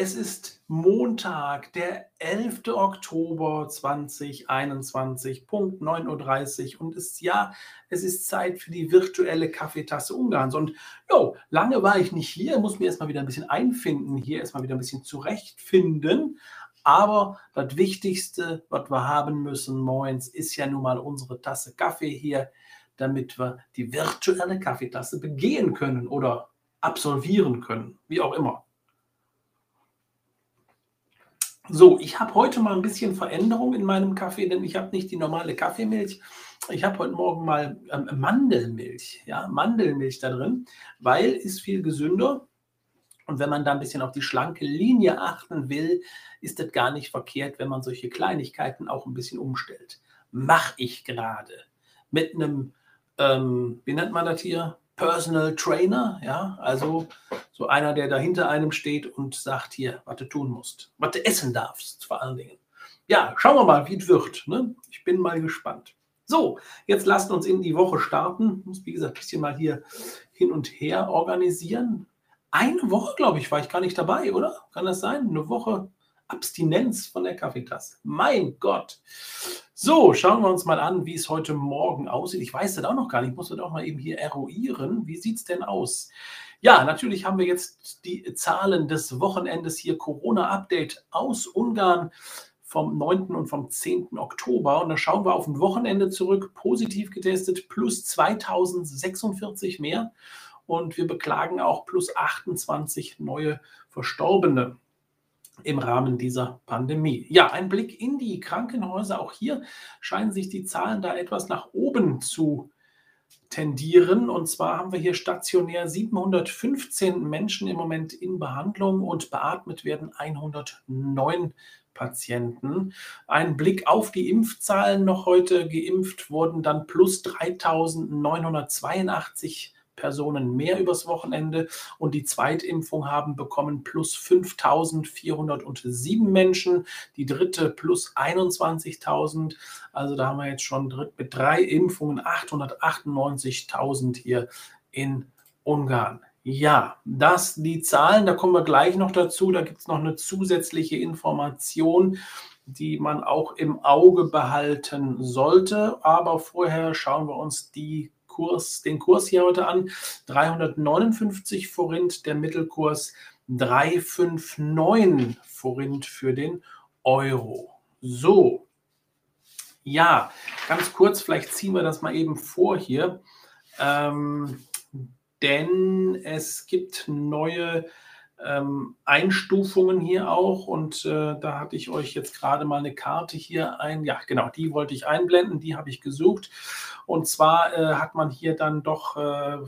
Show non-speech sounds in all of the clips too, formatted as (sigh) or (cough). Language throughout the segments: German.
es ist Montag, der 11. Oktober 2021, Punkt 9.30 Uhr und es ja, es ist Zeit für die virtuelle Kaffeetasse Ungarns. Und jo, lange war ich nicht hier, muss mir erstmal wieder ein bisschen einfinden, hier erstmal wieder ein bisschen zurechtfinden. Aber das Wichtigste, was wir haben müssen, moins, ist ja nun mal unsere Tasse Kaffee hier, damit wir die virtuelle Kaffeetasse begehen können oder absolvieren können, wie auch immer. So, ich habe heute mal ein bisschen Veränderung in meinem Kaffee, denn ich habe nicht die normale Kaffeemilch. Ich habe heute Morgen mal ähm, Mandelmilch, ja, Mandelmilch da drin, weil ist viel gesünder. Und wenn man da ein bisschen auf die schlanke Linie achten will, ist das gar nicht verkehrt, wenn man solche Kleinigkeiten auch ein bisschen umstellt. Mache ich gerade mit einem, ähm, wie nennt man das hier? Personal Trainer, ja, also so einer, der da hinter einem steht und sagt hier, was du tun musst, was du essen darfst, vor allen Dingen. Ja, schauen wir mal, wie es wird. Ne? Ich bin mal gespannt. So, jetzt lasst uns in die Woche starten. Ich muss, wie gesagt, ein bisschen mal hier hin und her organisieren. Eine Woche, glaube ich, war ich gar nicht dabei, oder? Kann das sein? Eine Woche Abstinenz von der Kaffeetasse. Mein Gott. So, schauen wir uns mal an, wie es heute Morgen aussieht. Ich weiß das auch noch gar nicht. Ich muss das auch mal eben hier eruieren. Wie sieht es denn aus? Ja, natürlich haben wir jetzt die Zahlen des Wochenendes hier. Corona-Update aus Ungarn vom 9. und vom 10. Oktober. Und da schauen wir auf ein Wochenende zurück. Positiv getestet, plus 2046 mehr. Und wir beklagen auch plus 28 neue Verstorbene im Rahmen dieser Pandemie. Ja, ein Blick in die Krankenhäuser. Auch hier scheinen sich die Zahlen da etwas nach oben zu tendieren. Und zwar haben wir hier stationär 715 Menschen im Moment in Behandlung und beatmet werden 109 Patienten. Ein Blick auf die Impfzahlen noch heute. Geimpft wurden dann plus 3982 Personen mehr übers Wochenende und die Zweitimpfung haben bekommen plus 5.407 Menschen, die dritte plus 21.000. Also da haben wir jetzt schon mit drei Impfungen 898.000 hier in Ungarn. Ja, das die Zahlen, da kommen wir gleich noch dazu. Da gibt es noch eine zusätzliche Information, die man auch im Auge behalten sollte. Aber vorher schauen wir uns die Kurs, den Kurs hier heute an. 359 Forint, der Mittelkurs 359 Forint für den Euro. So, ja, ganz kurz, vielleicht ziehen wir das mal eben vor hier, ähm, denn es gibt neue ähm, Einstufungen hier auch. Und äh, da hatte ich euch jetzt gerade mal eine Karte hier ein, ja genau, die wollte ich einblenden, die habe ich gesucht. Und zwar äh, hat man hier dann doch äh,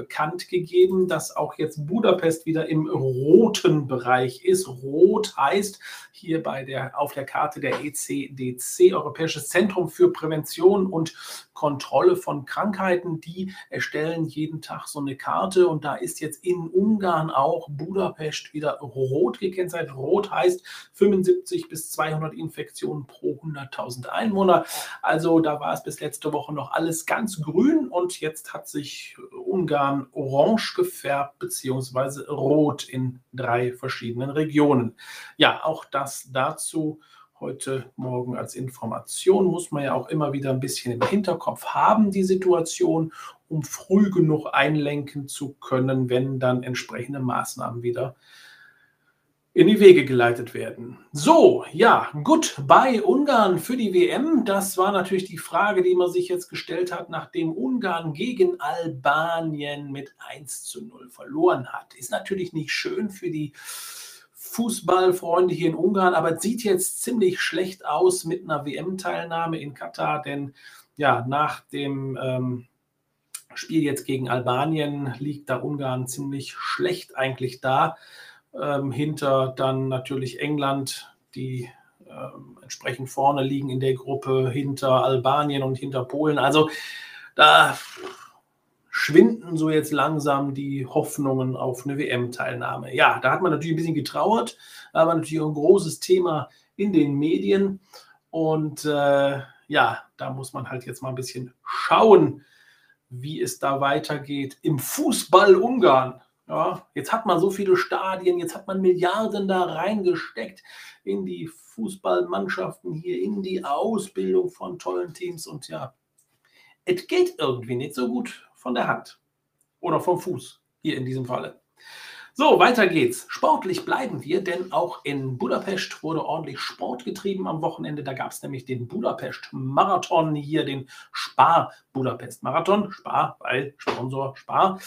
bekannt gegeben, dass auch jetzt Budapest wieder im roten Bereich ist. Rot heißt hier bei der, auf der Karte der ECDC, Europäisches Zentrum für Prävention und Kontrolle von Krankheiten. Die erstellen jeden Tag so eine Karte und da ist jetzt in Ungarn auch Budapest wieder rot gekennzeichnet. Rot heißt 75 bis 200 Infektionen pro 100.000 Einwohner. Also da war es bis letzte Woche noch alles ganz grün und jetzt hat sich Ungarn orange gefärbt beziehungsweise rot in drei verschiedenen Regionen. Ja, auch das dazu heute Morgen als Information muss man ja auch immer wieder ein bisschen im Hinterkopf haben, die Situation, um früh genug einlenken zu können, wenn dann entsprechende Maßnahmen wieder in die Wege geleitet werden. So, ja, gut bei Ungarn für die WM. Das war natürlich die Frage, die man sich jetzt gestellt hat, nachdem Ungarn gegen Albanien mit 1 zu 0 verloren hat. Ist natürlich nicht schön für die Fußballfreunde hier in Ungarn, aber es sieht jetzt ziemlich schlecht aus mit einer WM-Teilnahme in Katar, denn ja, nach dem ähm, Spiel jetzt gegen Albanien liegt da Ungarn ziemlich schlecht eigentlich da ähm, hinter dann natürlich England, die ähm, entsprechend vorne liegen in der Gruppe, hinter Albanien und hinter Polen. Also da schwinden so jetzt langsam die Hoffnungen auf eine WM-Teilnahme. Ja, da hat man natürlich ein bisschen getrauert, aber natürlich ein großes Thema in den Medien. Und äh, ja, da muss man halt jetzt mal ein bisschen schauen, wie es da weitergeht im Fußball Ungarn. Ja, jetzt hat man so viele Stadien, jetzt hat man Milliarden da reingesteckt in die Fußballmannschaften hier, in die Ausbildung von tollen Teams und ja, es geht irgendwie nicht so gut von der Hand oder vom Fuß hier in diesem Falle. So, weiter geht's. Sportlich bleiben wir, denn auch in Budapest wurde ordentlich Sport getrieben am Wochenende. Da gab es nämlich den Budapest-Marathon, hier den Spar-Budapest-Marathon. Spar, weil Sponsor Spar.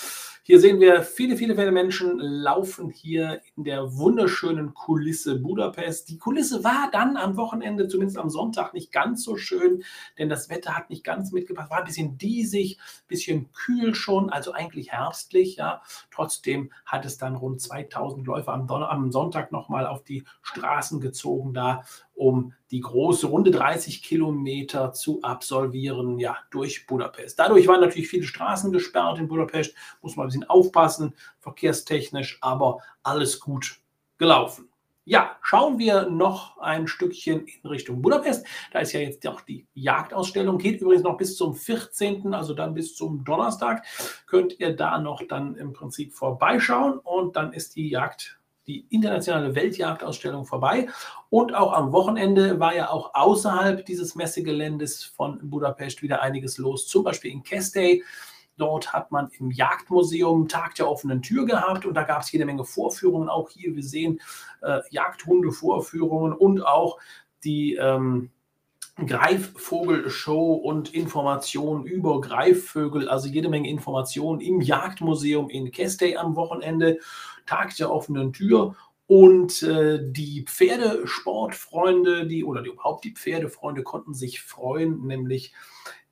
Hier sehen wir viele, viele, viele Menschen laufen hier in der wunderschönen Kulisse Budapest. Die Kulisse war dann am Wochenende, zumindest am Sonntag, nicht ganz so schön, denn das Wetter hat nicht ganz mitgebracht. War ein bisschen diesig, ein bisschen kühl schon, also eigentlich herbstlich. Ja. Trotzdem hat es dann rund 2000 Läufer am, Don am Sonntag nochmal auf die Straßen gezogen, da um die große Runde 30 Kilometer zu absolvieren, ja, durch Budapest. Dadurch waren natürlich viele Straßen gesperrt in Budapest, muss man ein bisschen aufpassen, verkehrstechnisch, aber alles gut gelaufen. Ja, schauen wir noch ein Stückchen in Richtung Budapest. Da ist ja jetzt auch die Jagdausstellung, geht übrigens noch bis zum 14., also dann bis zum Donnerstag. Könnt ihr da noch dann im Prinzip vorbeischauen und dann ist die Jagd die internationale Weltjagdausstellung vorbei. Und auch am Wochenende war ja auch außerhalb dieses Messegeländes von Budapest wieder einiges los. Zum Beispiel in Kestey. Dort hat man im Jagdmuseum Tag der offenen Tür gehabt und da gab es jede Menge Vorführungen. Auch hier, wir sehen äh, Jagdhunde-Vorführungen und auch die ähm, Greifvogelshow und Informationen über Greifvögel, also jede Menge Informationen im Jagdmuseum in Kestey am Wochenende. Tag der offenen Tür. Und äh, die Pferdesportfreunde, die oder die, überhaupt die Pferdefreunde konnten sich freuen, nämlich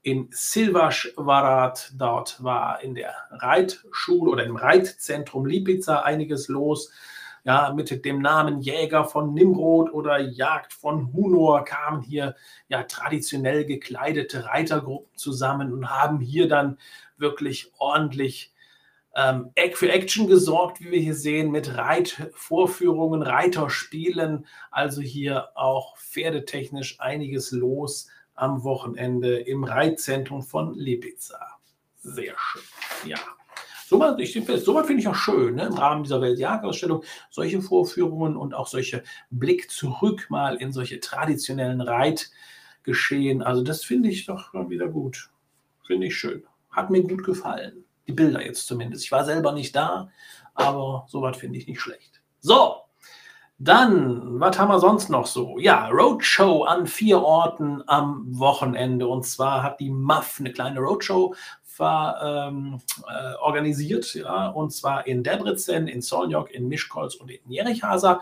in Silvaschwarat. Dort war in der Reitschule oder im Reitzentrum Lipica einiges los. Ja, mit dem Namen Jäger von Nimrod oder Jagd von Hunor kamen hier ja traditionell gekleidete Reitergruppen zusammen und haben hier dann wirklich ordentlich ähm, für Action gesorgt, wie wir hier sehen, mit Reitvorführungen, Reiterspielen. Also hier auch pferdetechnisch einiges los am Wochenende im Reitzentrum von Lipica. Sehr schön. Ja. Sowas, ich sowas finde ich auch schön, ne? im Rahmen dieser Weltjagdausstellung, solche Vorführungen und auch solche Blick zurück mal in solche traditionellen Reitgeschehen. Also das finde ich doch wieder gut. Finde ich schön. Hat mir gut gefallen. Die Bilder jetzt zumindest. Ich war selber nicht da, aber sowas finde ich nicht schlecht. So, dann, was haben wir sonst noch so? Ja, Roadshow an vier Orten am Wochenende. Und zwar hat die MAF eine kleine Roadshow war, ähm, äh, organisiert, ja, und zwar in Debrecen, in Solnjok, in Mischkolz und in Jerichhasa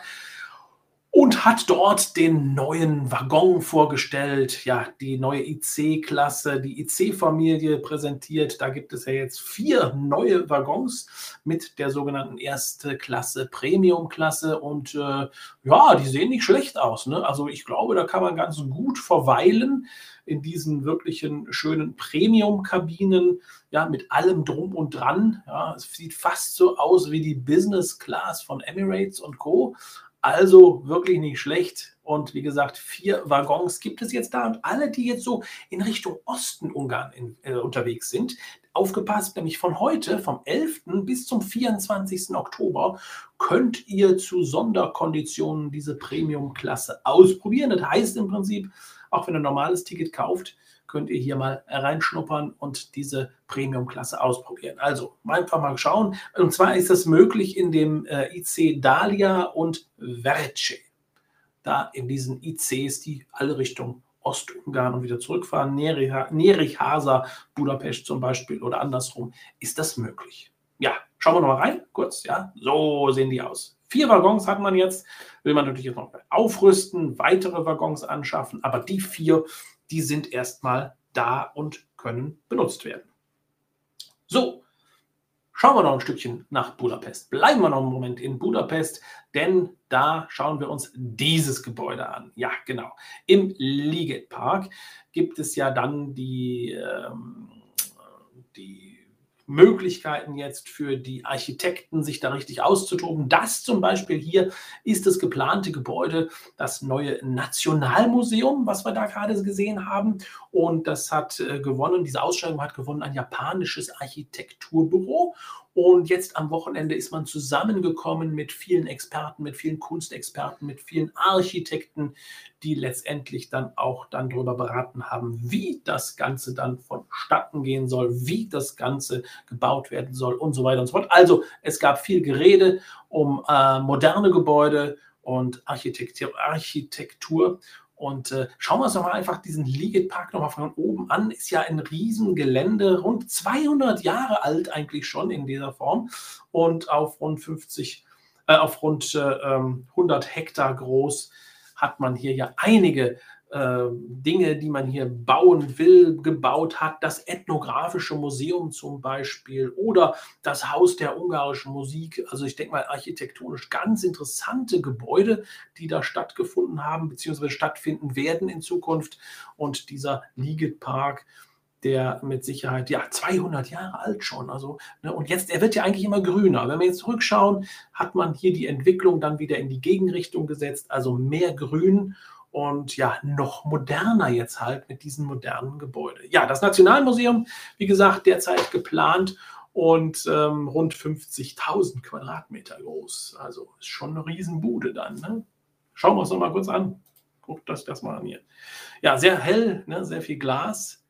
und hat dort den neuen Waggon vorgestellt, ja, die neue IC-Klasse, die IC-Familie präsentiert. Da gibt es ja jetzt vier neue Waggons mit der sogenannten erste Klasse, Premium-Klasse und äh, ja, die sehen nicht schlecht aus. Ne? Also ich glaube, da kann man ganz gut verweilen in diesen wirklichen schönen Premium-Kabinen, ja, mit allem drum und dran. Ja, es sieht fast so aus wie die Business Class von Emirates und Co. Also wirklich nicht schlecht. Und wie gesagt, vier Waggons gibt es jetzt da. Und alle, die jetzt so in Richtung Osten Ungarn in, äh, unterwegs sind, aufgepasst, nämlich von heute, vom 11. bis zum 24. Oktober, könnt ihr zu Sonderkonditionen diese Premium-Klasse ausprobieren. Das heißt im Prinzip, auch wenn ihr ein normales Ticket kauft, könnt ihr hier mal reinschnuppern und diese Premium-Klasse ausprobieren. Also einfach mal schauen. Und zwar ist das möglich in dem äh, IC Dalia und Verce. Da in diesen ICs, die alle Richtung Ostungarn und wieder zurückfahren, Nerich, Hasa, Budapest zum Beispiel oder andersrum, ist das möglich. Ja, schauen wir noch mal rein, kurz, ja, so sehen die aus. Vier Waggons hat man jetzt, will man natürlich jetzt noch aufrüsten, weitere Waggons anschaffen, aber die vier die sind erstmal da und können benutzt werden. So, schauen wir noch ein Stückchen nach Budapest. Bleiben wir noch einen Moment in Budapest, denn da schauen wir uns dieses Gebäude an. Ja, genau. Im Liget Park gibt es ja dann die, ähm, die Möglichkeiten jetzt für die Architekten, sich da richtig auszutoben. Das zum Beispiel hier ist das geplante Gebäude, das neue Nationalmuseum, was wir da gerade gesehen haben. Und das hat äh, gewonnen, diese Ausstellung hat gewonnen ein japanisches Architekturbüro. Und jetzt am Wochenende ist man zusammengekommen mit vielen Experten, mit vielen Kunstexperten, mit vielen Architekten, die letztendlich dann auch dann darüber beraten haben, wie das Ganze dann vonstatten gehen soll, wie das Ganze gebaut werden soll und so weiter und so fort. Also es gab viel Gerede um äh, moderne Gebäude und Architektur, Architektur und äh, schauen wir uns doch mal einfach diesen Liget Park nochmal von oben an. Ist ja ein Riesengelände, rund 200 Jahre alt eigentlich schon in dieser Form und auf rund 50, äh, auf rund äh, 100 ähm, Hektar groß hat man hier ja einige äh, Dinge, die man hier bauen will, gebaut hat. Das Ethnographische Museum zum Beispiel oder das Haus der ungarischen Musik. Also ich denke mal architektonisch ganz interessante Gebäude, die da stattgefunden haben bzw. stattfinden werden in Zukunft. Und dieser Liget-Park, der mit Sicherheit ja 200 Jahre alt schon. Also ne, und jetzt er wird ja eigentlich immer grüner. Wenn wir jetzt zurückschauen, hat man hier die Entwicklung dann wieder in die Gegenrichtung gesetzt, also mehr Grün und ja, noch moderner jetzt halt mit diesen modernen Gebäuden. Ja, das Nationalmuseum, wie gesagt, derzeit geplant und ähm, rund 50.000 Quadratmeter groß. Also ist schon eine Riesenbude dann. Ne? Schauen wir uns noch mal kurz an. Guckt euch das mal an hier. Ja, sehr hell, ne? sehr viel Glas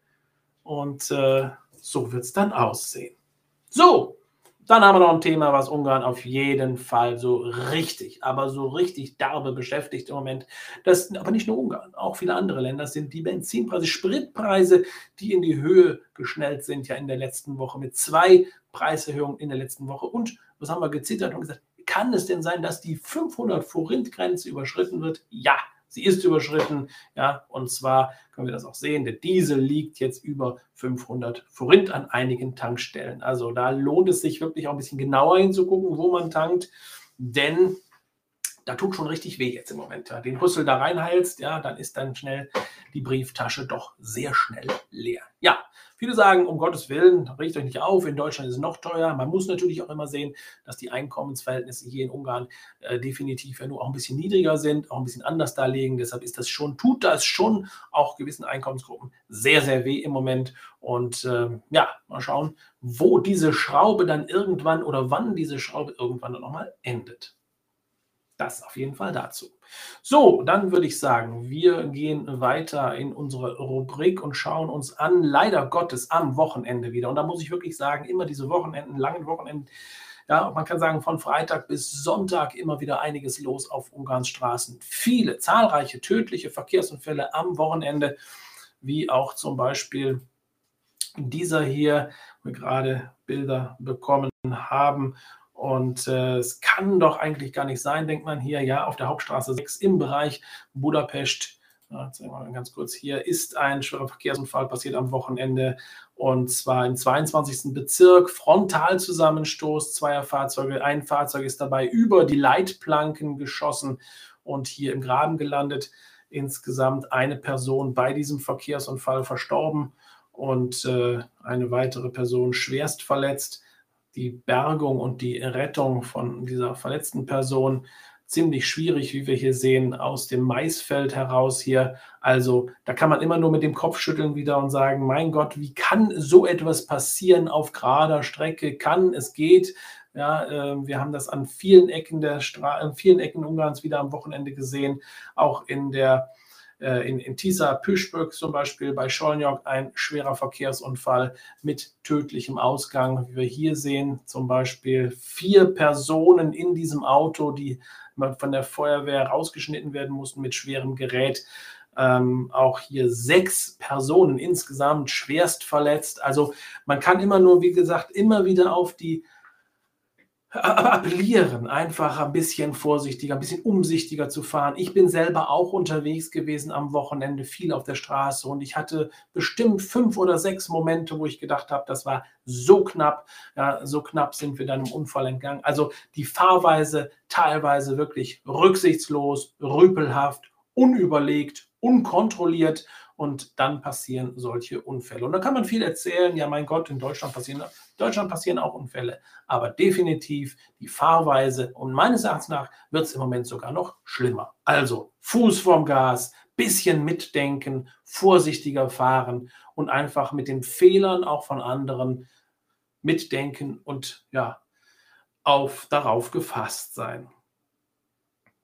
und äh, so wird es dann aussehen. So, dann haben wir noch ein Thema, was Ungarn auf jeden Fall so richtig, aber so richtig derbe beschäftigt im Moment. Das aber nicht nur Ungarn, auch viele andere Länder sind die Benzinpreise, Spritpreise, die in die Höhe geschnellt sind, ja in der letzten Woche mit zwei Preiserhöhungen in der letzten Woche. Und was haben wir gezittert und gesagt, kann es denn sein, dass die 500 Forint-Grenze überschritten wird? Ja, Sie ist überschritten, ja, und zwar können wir das auch sehen, der Diesel liegt jetzt über 500 Forint an einigen Tankstellen. Also da lohnt es sich wirklich auch ein bisschen genauer hinzugucken, wo man tankt, denn da tut schon richtig weh jetzt im Moment. Ja. Den Rüssel da reinheilst, ja, dann ist dann schnell die Brieftasche doch sehr schnell leer. Ja, Viele sagen, um Gottes Willen, regt euch nicht auf, in Deutschland ist es noch teuer. Man muss natürlich auch immer sehen, dass die Einkommensverhältnisse hier in Ungarn äh, definitiv ja nur auch ein bisschen niedriger sind, auch ein bisschen anders darlegen. Deshalb ist das schon, tut das schon auch gewissen Einkommensgruppen sehr, sehr weh im Moment. Und äh, ja, mal schauen, wo diese Schraube dann irgendwann oder wann diese Schraube irgendwann dann nochmal endet. Das auf jeden Fall dazu. So, dann würde ich sagen, wir gehen weiter in unsere Rubrik und schauen uns an, leider Gottes, am Wochenende wieder. Und da muss ich wirklich sagen, immer diese Wochenenden, langen Wochenenden, ja, man kann sagen, von Freitag bis Sonntag immer wieder einiges los auf Ungarns Straßen. Viele, zahlreiche tödliche Verkehrsunfälle am Wochenende, wie auch zum Beispiel dieser hier, wo wir gerade Bilder bekommen haben und äh, es kann doch eigentlich gar nicht sein, denkt man hier, ja, auf der Hauptstraße 6 im Bereich Budapest. Zeigen wir mal ganz kurz hier, ist ein schwerer Verkehrsunfall passiert am Wochenende und zwar im 22. Bezirk. Frontalzusammenstoß zweier Fahrzeuge. Ein Fahrzeug ist dabei über die Leitplanken geschossen und hier im Graben gelandet. Insgesamt eine Person bei diesem Verkehrsunfall verstorben und äh, eine weitere Person schwerst verletzt die Bergung und die Rettung von dieser verletzten Person ziemlich schwierig, wie wir hier sehen, aus dem Maisfeld heraus hier. Also da kann man immer nur mit dem Kopf schütteln wieder und sagen, mein Gott, wie kann so etwas passieren auf gerader Strecke? Kann, es geht. Ja, äh, wir haben das an vielen Ecken der Stra an vielen Ecken Ungarns wieder am Wochenende gesehen, auch in der in, in Tisa Püschböck zum Beispiel bei Scholnjok ein schwerer Verkehrsunfall mit tödlichem Ausgang. Wie wir hier sehen, zum Beispiel vier Personen in diesem Auto, die von der Feuerwehr rausgeschnitten werden mussten mit schwerem Gerät. Ähm, auch hier sechs Personen insgesamt schwerst verletzt. Also man kann immer nur, wie gesagt, immer wieder auf die appellieren, einfach ein bisschen vorsichtiger, ein bisschen umsichtiger zu fahren. Ich bin selber auch unterwegs gewesen am Wochenende, viel auf der Straße und ich hatte bestimmt fünf oder sechs Momente, wo ich gedacht habe, das war so knapp, ja, so knapp sind wir dann im Unfall entgangen. Also die Fahrweise teilweise wirklich rücksichtslos, rüpelhaft, unüberlegt, unkontrolliert und dann passieren solche Unfälle. Und da kann man viel erzählen, ja mein Gott, in Deutschland passieren, Deutschland passieren auch Unfälle, aber definitiv die Fahrweise und meines Erachtens nach wird es im Moment sogar noch schlimmer. Also Fuß vorm Gas, bisschen mitdenken, vorsichtiger fahren und einfach mit den Fehlern auch von anderen mitdenken und ja, auf, darauf gefasst sein.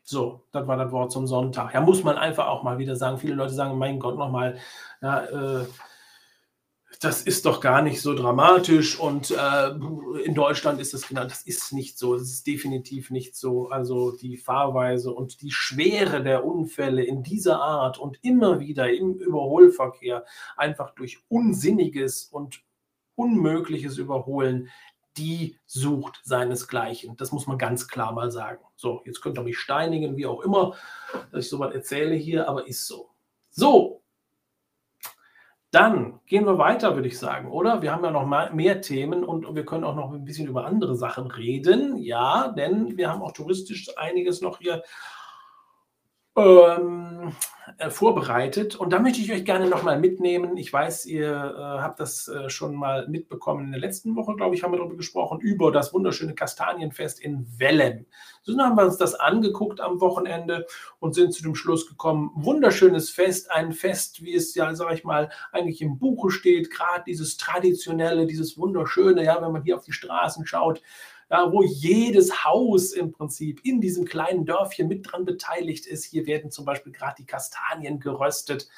So, das war das Wort zum Sonntag. Ja, muss man einfach auch mal wieder sagen. Viele Leute sagen, mein Gott, nochmal, ja, äh, das ist doch gar nicht so dramatisch und äh, in Deutschland ist das genau, das ist nicht so, das ist definitiv nicht so. Also die Fahrweise und die Schwere der Unfälle in dieser Art und immer wieder im Überholverkehr einfach durch unsinniges und unmögliches Überholen die sucht seinesgleichen. Das muss man ganz klar mal sagen. So, jetzt könnt ihr mich steinigen, wie auch immer, dass ich sowas erzähle hier, aber ist so. So, dann gehen wir weiter, würde ich sagen, oder? Wir haben ja noch mehr Themen und wir können auch noch ein bisschen über andere Sachen reden. Ja, denn wir haben auch touristisch einiges noch hier ähm, äh, vorbereitet. Und da möchte ich euch gerne nochmal mitnehmen. Ich weiß, ihr äh, habt das äh, schon mal mitbekommen in der letzten Woche, glaube ich, haben wir darüber gesprochen, über das wunderschöne Kastanienfest in Wellem. So haben wir uns das angeguckt am Wochenende und sind zu dem Schluss gekommen, wunderschönes Fest, ein Fest, wie es ja, sage ich mal, eigentlich im Buche steht, gerade dieses traditionelle, dieses wunderschöne, ja, wenn man hier auf die Straßen schaut, ja, wo jedes Haus im Prinzip in diesem kleinen Dörfchen mit dran beteiligt ist. Hier werden zum Beispiel gerade die Kastanien geröstet.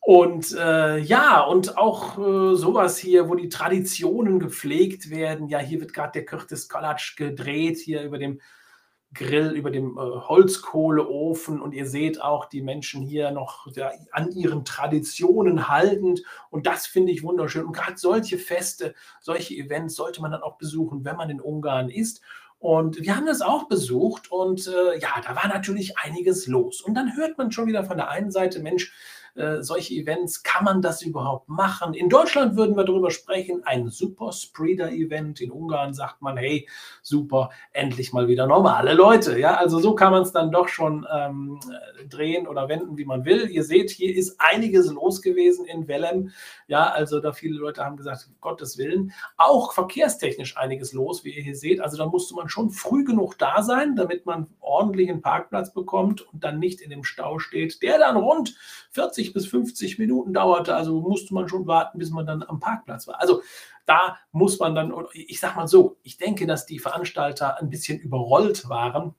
Und äh, ja, und auch äh, sowas hier, wo die Traditionen gepflegt werden. Ja, hier wird gerade der Kürtis Kolatsch gedreht, hier über dem Grill, über dem äh, Holzkohleofen und ihr seht auch die Menschen hier noch ja, an ihren Traditionen haltend und das finde ich wunderschön. Und gerade solche Feste, solche Events sollte man dann auch besuchen, wenn man in Ungarn ist. Und wir haben das auch besucht und äh, ja, da war natürlich einiges los. Und dann hört man schon wieder von der einen Seite, Mensch, äh, solche Events, kann man das überhaupt machen? In Deutschland würden wir darüber sprechen, ein Super Spreader-Event. In Ungarn sagt man, hey, super, endlich mal wieder normale Leute. Ja, also so kann man es dann doch schon ähm, drehen oder wenden, wie man will. Ihr seht, hier ist einiges los gewesen in Wellem. Ja, also da viele Leute haben gesagt, Gottes Willen. Auch verkehrstechnisch einiges los, wie ihr hier seht. Also da musste man schon früh genug da sein, damit man ordentlichen Parkplatz bekommt und dann nicht in dem Stau steht, der dann rund 40 bis 50 Minuten dauerte. Also musste man schon warten, bis man dann am Parkplatz war. Also da muss man dann, ich sag mal so, ich denke, dass die Veranstalter ein bisschen überrollt waren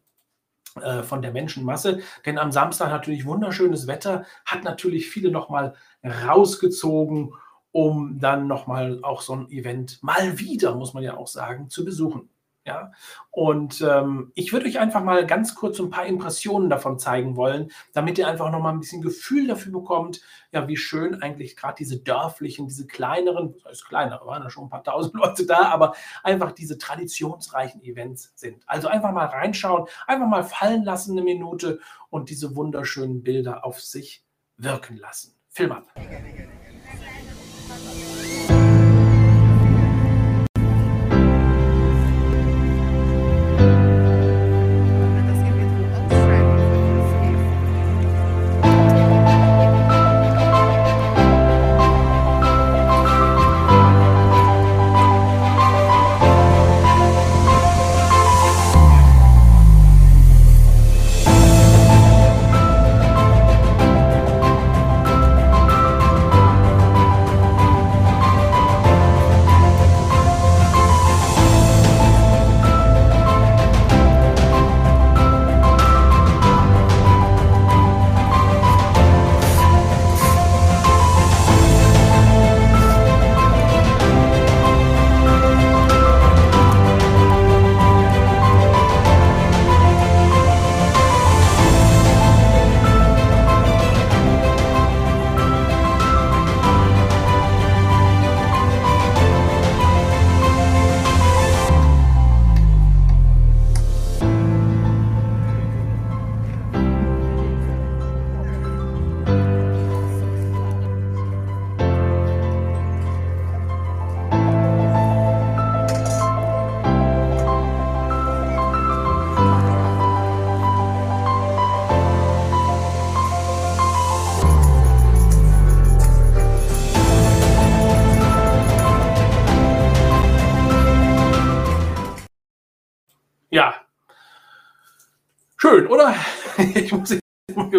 äh, von der Menschenmasse. Denn am Samstag natürlich wunderschönes Wetter, hat natürlich viele nochmal rausgezogen, um dann nochmal auch so ein Event mal wieder, muss man ja auch sagen, zu besuchen. Ja, und ähm, ich würde euch einfach mal ganz kurz ein paar Impressionen davon zeigen wollen, damit ihr einfach noch mal ein bisschen Gefühl dafür bekommt, ja, wie schön eigentlich gerade diese dörflichen, diese kleineren, das heißt kleinere, waren ja schon ein paar tausend (laughs) Leute da, aber einfach diese traditionsreichen Events sind. Also einfach mal reinschauen, einfach mal fallen lassen eine Minute und diese wunderschönen Bilder auf sich wirken lassen. Film ab.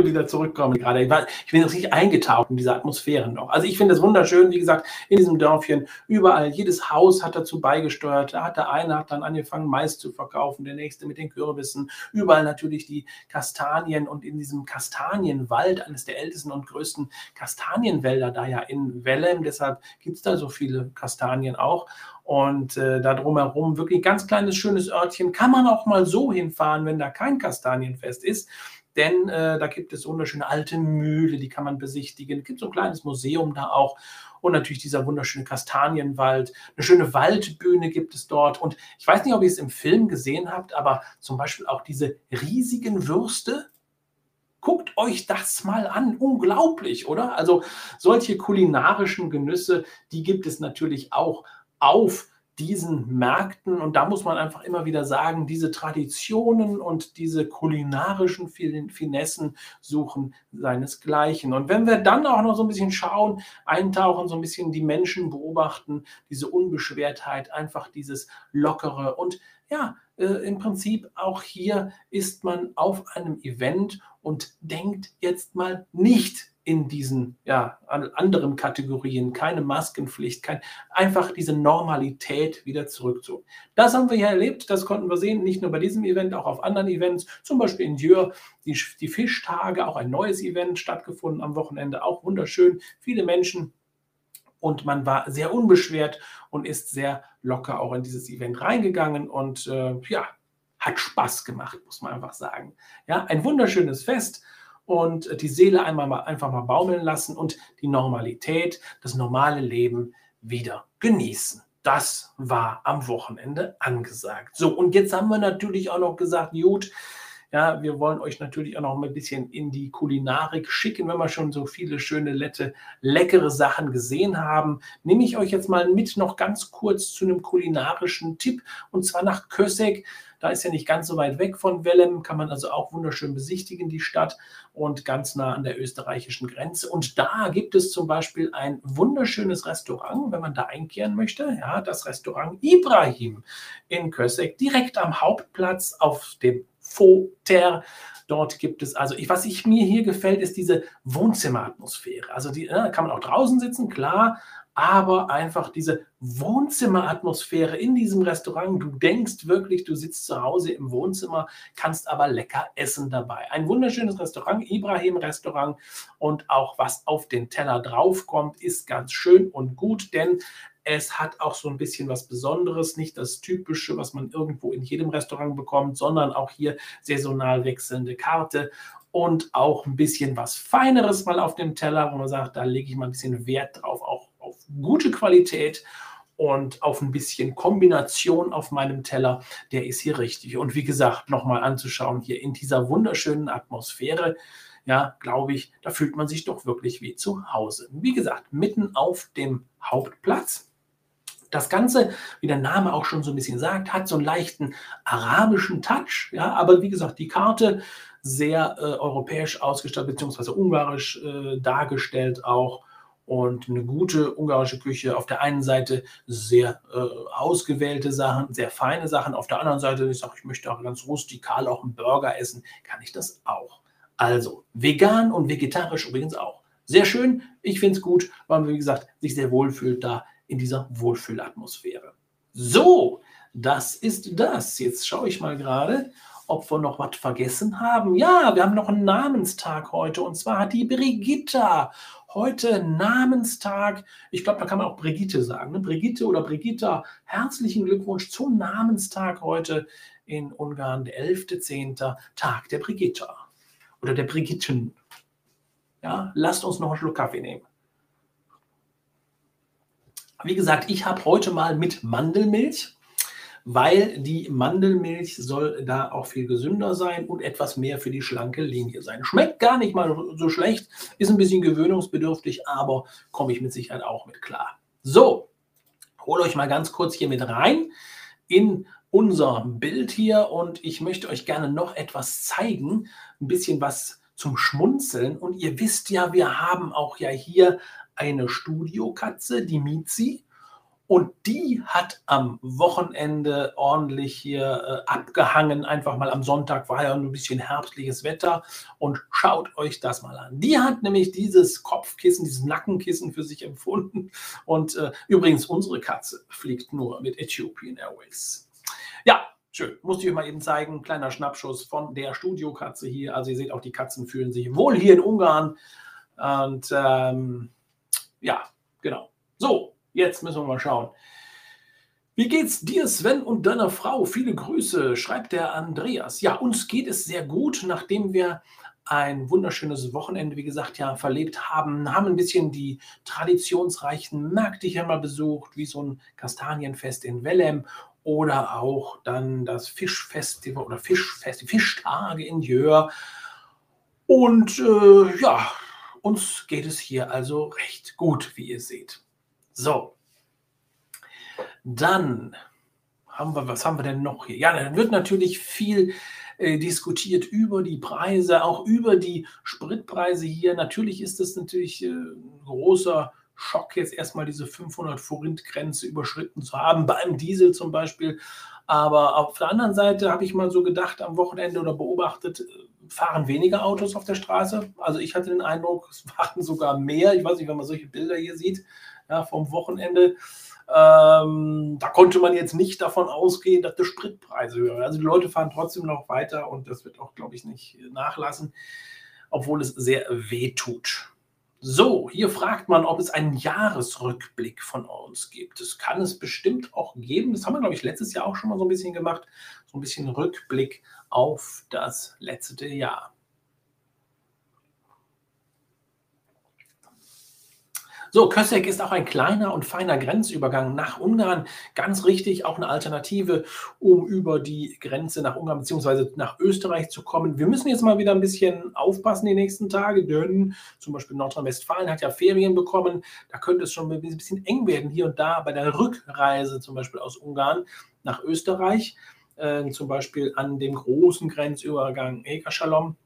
Wieder zurückkommen gerade. Ich, war, ich bin richtig eingetaucht in diese Atmosphäre noch. Also ich finde es wunderschön, wie gesagt, in diesem Dörfchen, überall, jedes Haus hat dazu beigesteuert. Da hat der eine hat dann angefangen, Mais zu verkaufen, der nächste mit den Kürbissen. Überall natürlich die Kastanien und in diesem Kastanienwald, eines der ältesten und größten Kastanienwälder da ja in Wellem, deshalb gibt es da so viele Kastanien auch. Und äh, da drumherum wirklich ganz kleines, schönes Örtchen. Kann man auch mal so hinfahren, wenn da kein Kastanienfest ist. Denn äh, da gibt es wunderschöne alte Mühle, die kann man besichtigen. Es gibt so ein kleines Museum da auch. Und natürlich dieser wunderschöne Kastanienwald. Eine schöne Waldbühne gibt es dort. Und ich weiß nicht, ob ihr es im Film gesehen habt, aber zum Beispiel auch diese riesigen Würste, Guckt euch das mal an. Unglaublich, oder? Also solche kulinarischen Genüsse, die gibt es natürlich auch auf diesen Märkten. Und da muss man einfach immer wieder sagen, diese Traditionen und diese kulinarischen Finessen suchen seinesgleichen. Und wenn wir dann auch noch so ein bisschen schauen, eintauchen, so ein bisschen die Menschen beobachten, diese Unbeschwertheit, einfach dieses Lockere und ja, äh, im Prinzip auch hier ist man auf einem Event und denkt jetzt mal nicht in diesen ja, anderen Kategorien, keine Maskenpflicht, kein, einfach diese Normalität wieder zurückzu. Das haben wir hier erlebt, das konnten wir sehen, nicht nur bei diesem Event, auch auf anderen Events, zum Beispiel in Dürr, die, die Fischtage, auch ein neues Event stattgefunden am Wochenende, auch wunderschön, viele Menschen und man war sehr unbeschwert und ist sehr locker auch in dieses Event reingegangen und äh, ja, hat Spaß gemacht, muss man einfach sagen. Ja, ein wunderschönes Fest und die Seele einmal mal, einfach mal baumeln lassen und die Normalität, das normale Leben wieder genießen. Das war am Wochenende angesagt. So, und jetzt haben wir natürlich auch noch gesagt, gut, ja, wir wollen euch natürlich auch noch ein bisschen in die Kulinarik schicken, wenn wir schon so viele schöne, lette, leckere Sachen gesehen haben. Nehme ich euch jetzt mal mit noch ganz kurz zu einem kulinarischen Tipp und zwar nach Kösek. Da ist ja nicht ganz so weit weg von Wellem, kann man also auch wunderschön besichtigen, die Stadt und ganz nah an der österreichischen Grenze. Und da gibt es zum Beispiel ein wunderschönes Restaurant, wenn man da einkehren möchte. Ja, das Restaurant Ibrahim in Kösek, direkt am Hauptplatz auf dem Foter. Dort gibt es, also ich, was ich mir hier gefällt, ist diese Wohnzimmeratmosphäre. Also die äh, kann man auch draußen sitzen, klar, aber einfach diese Wohnzimmeratmosphäre in diesem Restaurant. Du denkst wirklich, du sitzt zu Hause im Wohnzimmer, kannst aber lecker essen dabei. Ein wunderschönes Restaurant, Ibrahim Restaurant und auch was auf den Teller draufkommt, ist ganz schön und gut, denn es hat auch so ein bisschen was Besonderes, nicht das Typische, was man irgendwo in jedem Restaurant bekommt, sondern auch hier saisonal wechselnde Karte und auch ein bisschen was Feineres mal auf dem Teller, wo man sagt, da lege ich mal ein bisschen Wert drauf, auch auf gute Qualität und auf ein bisschen Kombination auf meinem Teller, der ist hier richtig. Und wie gesagt, nochmal anzuschauen, hier in dieser wunderschönen Atmosphäre, ja, glaube ich, da fühlt man sich doch wirklich wie zu Hause. Wie gesagt, mitten auf dem Hauptplatz. Das Ganze, wie der Name auch schon so ein bisschen sagt, hat so einen leichten arabischen Touch, ja, aber wie gesagt, die Karte sehr äh, europäisch ausgestattet, beziehungsweise ungarisch äh, dargestellt auch und eine gute ungarische Küche. Auf der einen Seite sehr äh, ausgewählte Sachen, sehr feine Sachen. Auf der anderen Seite, ich sage, ich möchte auch ganz rustikal auch einen Burger essen, kann ich das auch. Also vegan und vegetarisch übrigens auch. Sehr schön, ich finde es gut, weil man, wie gesagt, sich sehr wohlfühlt da in dieser Wohlfühlatmosphäre. So, das ist das. Jetzt schaue ich mal gerade, ob wir noch was vergessen haben. Ja, wir haben noch einen Namenstag heute und zwar hat die Brigitta heute Namenstag. Ich glaube, da kann man auch Brigitte sagen. Ne? Brigitte oder Brigitta, herzlichen Glückwunsch zum Namenstag heute in Ungarn, der 11.10. Tag der Brigitta oder der Brigitten. Ja, lasst uns noch einen Schluck Kaffee nehmen. Wie gesagt, ich habe heute mal mit Mandelmilch weil die Mandelmilch soll da auch viel gesünder sein und etwas mehr für die schlanke Linie sein. Schmeckt gar nicht mal so schlecht, ist ein bisschen gewöhnungsbedürftig, aber komme ich mit Sicherheit auch mit klar. So, hole euch mal ganz kurz hier mit rein in unser Bild hier und ich möchte euch gerne noch etwas zeigen, ein bisschen was zum Schmunzeln und ihr wisst ja, wir haben auch ja hier eine Studiokatze, die Mizi Und die hat am Wochenende ordentlich hier äh, abgehangen. Einfach mal am Sonntag war ja ein bisschen herbstliches Wetter. Und schaut euch das mal an. Die hat nämlich dieses Kopfkissen, dieses Nackenkissen für sich empfunden. Und äh, übrigens, unsere Katze fliegt nur mit Ethiopian Airways. Ja, Schön. Musste ich euch mal eben zeigen. Kleiner Schnappschuss von der Studiokatze hier. Also ihr seht auch, die Katzen fühlen sich wohl hier in Ungarn. Und ähm, ja, genau. So, Jetzt müssen wir mal schauen. Wie geht's dir, Sven, und deiner Frau? Viele Grüße, schreibt der Andreas. Ja, uns geht es sehr gut, nachdem wir ein wunderschönes Wochenende, wie gesagt, ja, verlebt haben, haben ein bisschen die traditionsreichen Märkte hier mal besucht, wie so ein Kastanienfest in Wellem oder auch dann das Fischfestival oder Fischfest, Fischtage in Jör. Und äh, ja, uns geht es hier also recht gut, wie ihr seht. So. Dann haben wir, was haben wir denn noch hier? Ja, dann wird natürlich viel äh, diskutiert über die Preise, auch über die Spritpreise hier. Natürlich ist es natürlich äh, ein großer Schock, jetzt erstmal diese 500 Forint-Grenze überschritten zu haben, beim Diesel zum Beispiel. Aber auf der anderen Seite habe ich mal so gedacht am Wochenende oder beobachtet, äh, fahren weniger Autos auf der Straße. Also ich hatte den Eindruck, es waren sogar mehr. Ich weiß nicht, wenn man solche Bilder hier sieht, ja, vom Wochenende. Ähm, da konnte man jetzt nicht davon ausgehen, dass die Spritpreise höher Also die Leute fahren trotzdem noch weiter und das wird auch, glaube ich, nicht nachlassen, obwohl es sehr weh tut. So, hier fragt man, ob es einen Jahresrückblick von uns gibt. Das kann es bestimmt auch geben. Das haben wir, glaube ich, letztes Jahr auch schon mal so ein bisschen gemacht. So ein bisschen Rückblick auf das letzte Jahr. So, Kösek ist auch ein kleiner und feiner Grenzübergang nach Ungarn. Ganz richtig, auch eine Alternative, um über die Grenze nach Ungarn bzw. nach Österreich zu kommen. Wir müssen jetzt mal wieder ein bisschen aufpassen die nächsten Tage, denn zum Beispiel Nordrhein-Westfalen hat ja Ferien bekommen. Da könnte es schon ein bisschen eng werden, hier und da bei der Rückreise zum Beispiel aus Ungarn nach Österreich. Äh, zum Beispiel an dem großen Grenzübergang Egerschalom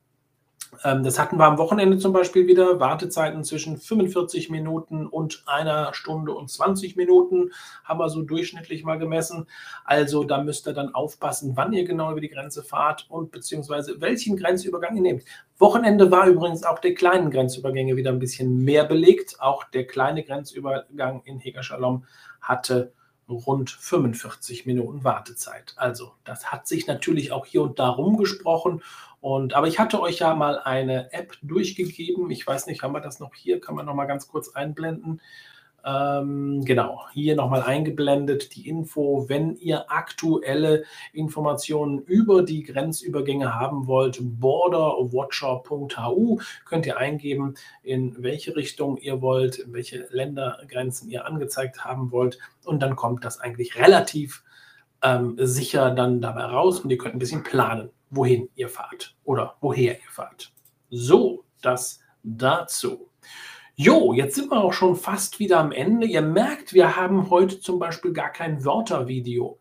das hatten wir am Wochenende zum Beispiel wieder. Wartezeiten zwischen 45 Minuten und einer Stunde und 20 Minuten haben wir so durchschnittlich mal gemessen. Also da müsst ihr dann aufpassen, wann ihr genau über die Grenze fahrt und beziehungsweise welchen Grenzübergang ihr nehmt. Wochenende war übrigens auch der kleinen Grenzübergänge wieder ein bisschen mehr belegt. Auch der kleine Grenzübergang in Hegerschalom hatte rund 45 Minuten Wartezeit. Also das hat sich natürlich auch hier und da rumgesprochen und, aber ich hatte euch ja mal eine App durchgegeben. Ich weiß nicht, haben wir das noch hier? Kann man noch mal ganz kurz einblenden? Ähm, genau, hier nochmal eingeblendet die Info, wenn ihr aktuelle Informationen über die Grenzübergänge haben wollt, borderwatcher.hu, könnt ihr eingeben, in welche Richtung ihr wollt, welche Ländergrenzen ihr angezeigt haben wollt und dann kommt das eigentlich relativ ähm, sicher dann dabei raus und ihr könnt ein bisschen planen wohin ihr fahrt oder woher ihr fahrt. So, das dazu. Jo, jetzt sind wir auch schon fast wieder am Ende. Ihr merkt, wir haben heute zum Beispiel gar kein Wörtervideo.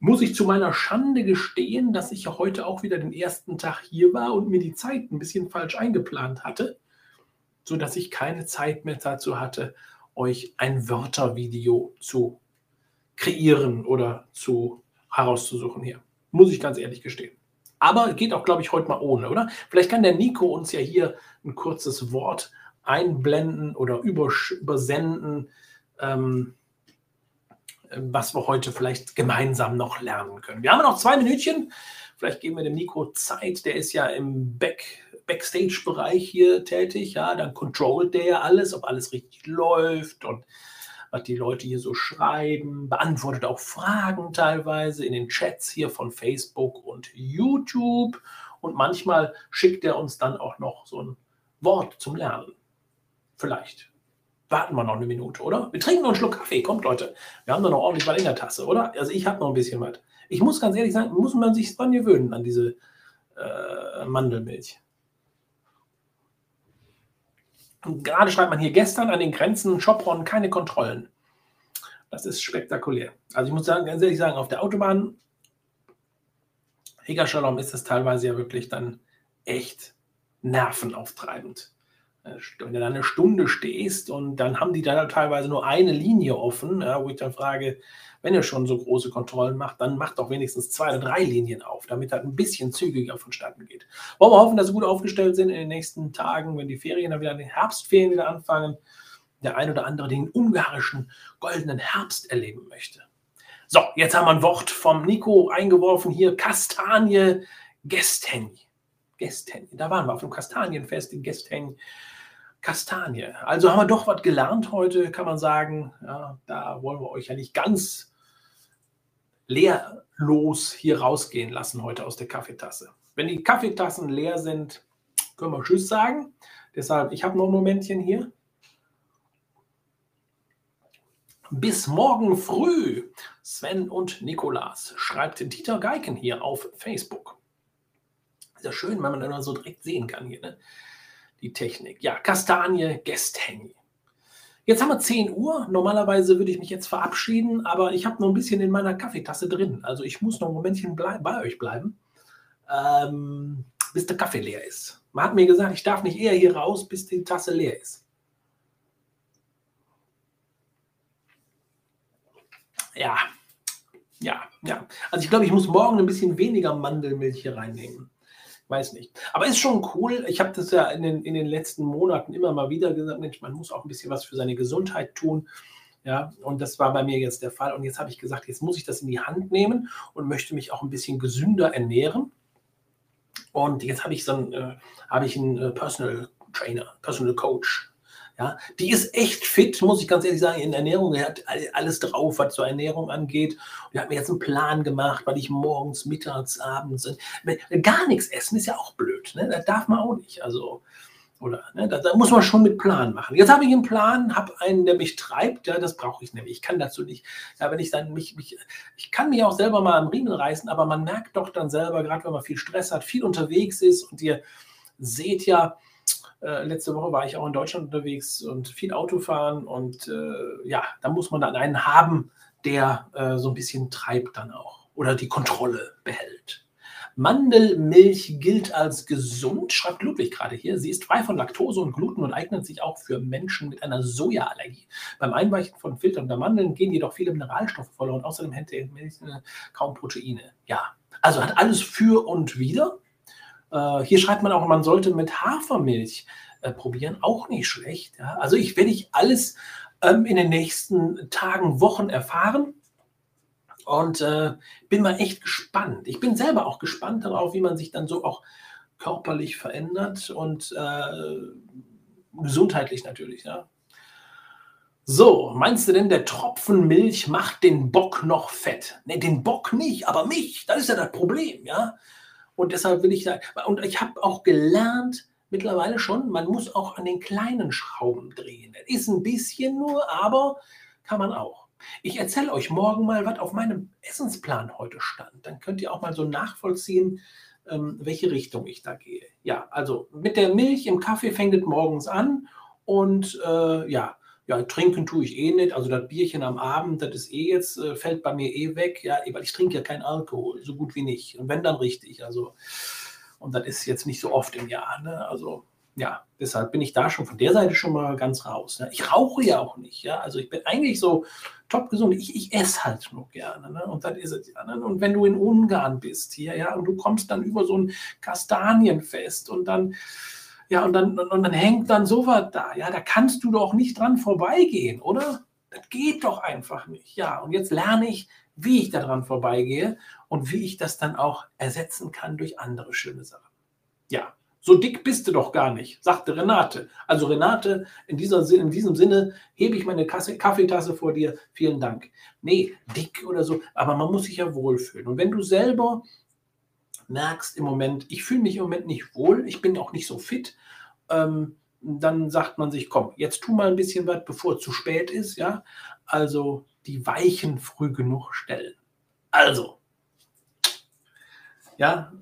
Muss ich zu meiner Schande gestehen, dass ich ja heute auch wieder den ersten Tag hier war und mir die Zeit ein bisschen falsch eingeplant hatte, sodass ich keine Zeit mehr dazu hatte, euch ein Wörtervideo zu kreieren oder zu herauszusuchen hier. Muss ich ganz ehrlich gestehen. Aber geht auch, glaube ich, heute mal ohne, oder? Vielleicht kann der Nico uns ja hier ein kurzes Wort einblenden oder übersenden, ähm, was wir heute vielleicht gemeinsam noch lernen können. Wir haben noch zwei Minütchen. Vielleicht geben wir dem Nico Zeit. Der ist ja im Back, Backstage-Bereich hier tätig. Ja, dann controlt der ja alles, ob alles richtig läuft und was die Leute hier so schreiben, beantwortet auch Fragen teilweise in den Chats hier von Facebook und YouTube. Und manchmal schickt er uns dann auch noch so ein Wort zum Lernen. Vielleicht. Warten wir noch eine Minute, oder? Wir trinken noch einen Schluck Kaffee. Kommt, Leute. Wir haben da noch ordentlich was in der Tasse, oder? Also ich habe noch ein bisschen was. Ich muss ganz ehrlich sagen, muss man sich dran gewöhnen an diese äh, Mandelmilch. Und gerade schreibt man hier gestern an den Grenzen Schopron keine Kontrollen. Das ist spektakulär. Also ich muss sagen, ganz ehrlich sagen, auf der Autobahn Hegerschalom ist es teilweise ja wirklich dann echt nervenauftreibend. Wenn du da eine Stunde stehst und dann haben die da teilweise nur eine Linie offen, ja, wo ich dann frage, wenn ihr schon so große Kontrollen macht, dann macht doch wenigstens zwei oder drei Linien auf, damit das ein bisschen zügiger vonstatten geht. Wollen wir hoffen, dass sie gut aufgestellt sind in den nächsten Tagen, wenn die Ferien dann wieder, die Herbstferien wieder anfangen, der ein oder andere den ungarischen goldenen Herbst erleben möchte. So, jetzt haben wir ein Wort vom Nico eingeworfen hier, Kastanie Gesteni. Gesteni, da waren wir auf dem Kastanienfest in Gesteni. Kastanie. Also haben wir doch was gelernt heute, kann man sagen. Ja, da wollen wir euch ja nicht ganz leerlos hier rausgehen lassen heute aus der Kaffeetasse. Wenn die Kaffeetassen leer sind, können wir Tschüss sagen. Deshalb, ich habe noch ein Momentchen hier. Bis morgen früh. Sven und Nikolas schreibt Dieter Geiken hier auf Facebook. Ist ja schön, wenn man dann so direkt sehen kann hier. Ne? Die Technik. Ja, Kastanie Gesteni. Jetzt haben wir 10 Uhr. Normalerweise würde ich mich jetzt verabschieden, aber ich habe noch ein bisschen in meiner Kaffeetasse drin. Also ich muss noch ein Momentchen bei euch bleiben, ähm, bis der Kaffee leer ist. Man hat mir gesagt, ich darf nicht eher hier raus, bis die Tasse leer ist. Ja, ja, ja. Also ich glaube, ich muss morgen ein bisschen weniger Mandelmilch hier reinnehmen weiß nicht. Aber ist schon cool. Ich habe das ja in den, in den letzten Monaten immer mal wieder gesagt, Mensch, man muss auch ein bisschen was für seine Gesundheit tun. Ja, und das war bei mir jetzt der Fall. Und jetzt habe ich gesagt, jetzt muss ich das in die Hand nehmen und möchte mich auch ein bisschen gesünder ernähren. Und jetzt habe ich so einen, äh, habe ich einen äh, Personal Trainer, Personal Coach ja, die ist echt fit, muss ich ganz ehrlich sagen, in Ernährung. Er hat alles drauf, was zur Ernährung angeht. Und er hat mir jetzt einen Plan gemacht, weil ich morgens, mittags, abends, gar nichts essen ist ja auch blöd. Ne? Das darf man auch nicht. Also, oder, ne? da, da, muss man schon mit Plan machen. Jetzt habe ich einen Plan, habe einen, der mich treibt. Ja, das brauche ich nämlich. Ich kann dazu nicht. Ja, wenn ich dann mich, mich, ich kann mich auch selber mal am Riemen reißen, aber man merkt doch dann selber, gerade wenn man viel Stress hat, viel unterwegs ist und ihr seht ja, äh, letzte Woche war ich auch in Deutschland unterwegs und viel Autofahren und äh, ja, da muss man dann einen haben, der äh, so ein bisschen treibt dann auch oder die Kontrolle behält. Mandelmilch gilt als gesund, schreibt Ludwig gerade hier. Sie ist frei von Laktose und Gluten und eignet sich auch für Menschen mit einer Sojaallergie. Beim Einweichen von Filtern der Mandeln gehen jedoch viele Mineralstoffe verloren. Außerdem enthält Milch kaum Proteine. Ja, also hat alles für und wieder. Äh, hier schreibt man auch, man sollte mit Hafermilch äh, probieren, auch nicht schlecht. Ja? Also ich werde ich alles ähm, in den nächsten Tagen, Wochen erfahren und äh, bin mal echt gespannt. Ich bin selber auch gespannt darauf, wie man sich dann so auch körperlich verändert und äh, gesundheitlich natürlich. Ja? So, meinst du denn, der Tropfen Milch macht den Bock noch fett? Ne, den Bock nicht, aber mich, das ist ja das Problem, ja. Und deshalb will ich da, und ich habe auch gelernt, mittlerweile schon, man muss auch an den kleinen Schrauben drehen. Ist ein bisschen nur, aber kann man auch. Ich erzähle euch morgen mal, was auf meinem Essensplan heute stand. Dann könnt ihr auch mal so nachvollziehen, ähm, welche Richtung ich da gehe. Ja, also mit der Milch im Kaffee fängt es morgens an und äh, ja, ja, trinken tue ich eh nicht. Also das Bierchen am Abend, das ist eh jetzt, äh, fällt bei mir eh weg. Ja, weil ich trinke ja keinen Alkohol, so gut wie nicht. Und wenn dann richtig. Also, und das ist jetzt nicht so oft im Jahr. Ne? Also, ja, deshalb bin ich da schon von der Seite schon mal ganz raus. Ne? Ich rauche ja auch nicht. Ja, also ich bin eigentlich so top gesund. Ich, ich esse halt nur gerne. Ne? Und das ist es ja. Ne? Und wenn du in Ungarn bist hier, ja, und du kommst dann über so ein Kastanienfest und dann ja, und dann, und dann hängt dann sowas da. Ja, da kannst du doch nicht dran vorbeigehen, oder? Das geht doch einfach nicht. Ja, und jetzt lerne ich, wie ich daran vorbeigehe und wie ich das dann auch ersetzen kann durch andere schöne Sachen. Ja, so dick bist du doch gar nicht, sagte Renate. Also Renate, in, dieser, in diesem Sinne hebe ich meine Kasse, Kaffeetasse vor dir. Vielen Dank. Nee, dick oder so, aber man muss sich ja wohlfühlen. Und wenn du selber merkst im Moment, ich fühle mich im Moment nicht wohl, ich bin auch nicht so fit, ähm, dann sagt man sich, komm, jetzt tu mal ein bisschen was, bevor es zu spät ist, ja. Also die Weichen früh genug stellen. Also, ja,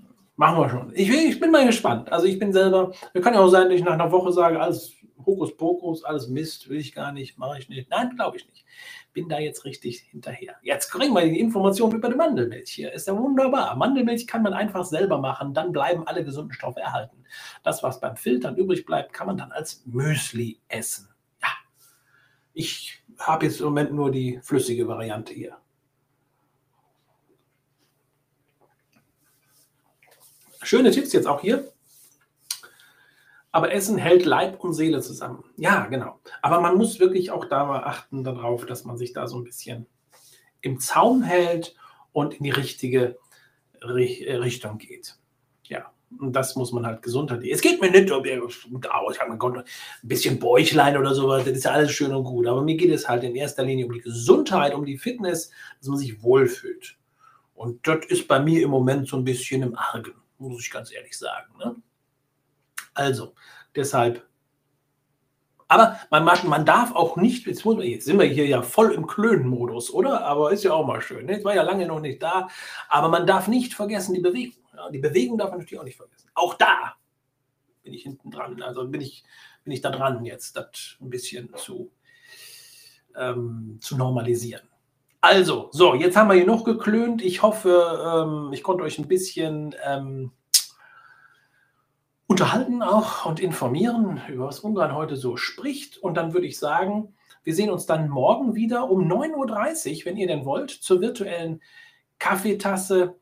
Machen wir schon. Ich, ich, bin mal gespannt. Also ich bin selber, wir kann ja auch sein, dass ich nach einer Woche sage, alles Hokuspokus, alles Mist, will ich gar nicht, mache ich nicht. Nein, glaube ich nicht. Bin da jetzt richtig hinterher. Jetzt kriegen wir die Informationen über die Mandelmilch hier. Ist ja wunderbar. Mandelmilch kann man einfach selber machen, dann bleiben alle gesunden Stoffe erhalten. Das, was beim Filtern übrig bleibt, kann man dann als Müsli essen. Ja. Ich habe jetzt im Moment nur die flüssige Variante hier. Schöne Tipps jetzt auch hier. Aber Essen hält Leib und Seele zusammen. Ja, genau. Aber man muss wirklich auch da achten darauf, dass man sich da so ein bisschen im Zaum hält und in die richtige Richtung geht. Ja, und das muss man halt gesund Es geht mir nicht um, oh, ich habe ein bisschen Bäuchlein oder sowas, das ist ja alles schön und gut. Aber mir geht es halt in erster Linie um die Gesundheit, um die Fitness, dass man sich wohlfühlt. Und das ist bei mir im Moment so ein bisschen im Argen muss ich ganz ehrlich sagen. Ne? Also, deshalb. Aber man, man darf auch nicht, jetzt, muss man, jetzt sind wir hier ja voll im Klönenmodus, oder? Aber ist ja auch mal schön. Ne? Jetzt war ja lange noch nicht da. Aber man darf nicht vergessen die Bewegung. Ja? Die Bewegung darf man natürlich auch nicht vergessen. Auch da bin ich hinten dran. Also bin ich, bin ich da dran, jetzt das ein bisschen zu, ähm, zu normalisieren. Also, so, jetzt haben wir hier noch geklönt. Ich hoffe, ähm, ich konnte euch ein bisschen ähm, unterhalten auch und informieren, über was Ungarn heute so spricht. Und dann würde ich sagen, wir sehen uns dann morgen wieder um 9.30 Uhr, wenn ihr denn wollt, zur virtuellen Kaffeetasse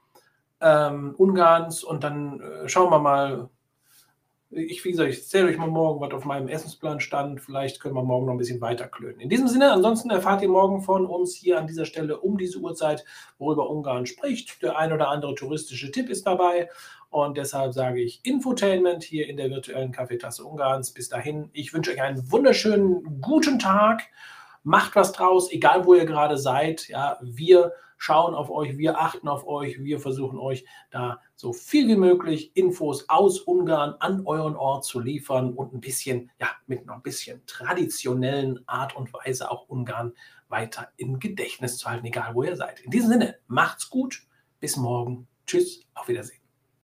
ähm, Ungarns. Und dann äh, schauen wir mal, ich, wie gesagt, ich erzähle euch mal morgen, was auf meinem Essensplan stand. Vielleicht können wir morgen noch ein bisschen weiter klönen. In diesem Sinne, ansonsten erfahrt ihr morgen von uns hier an dieser Stelle um diese Uhrzeit, worüber Ungarn spricht. Der ein oder andere touristische Tipp ist dabei. Und deshalb sage ich Infotainment hier in der virtuellen Kaffeetasse Ungarns. Bis dahin, ich wünsche euch einen wunderschönen guten Tag. Macht was draus, egal wo ihr gerade seid. Ja, wir schauen auf euch, wir achten auf euch, wir versuchen euch da so viel wie möglich Infos aus Ungarn an euren Ort zu liefern und ein bisschen, ja, mit noch ein bisschen traditionellen Art und Weise auch Ungarn weiter im Gedächtnis zu halten, egal wo ihr seid. In diesem Sinne, macht's gut, bis morgen. Tschüss, auf Wiedersehen.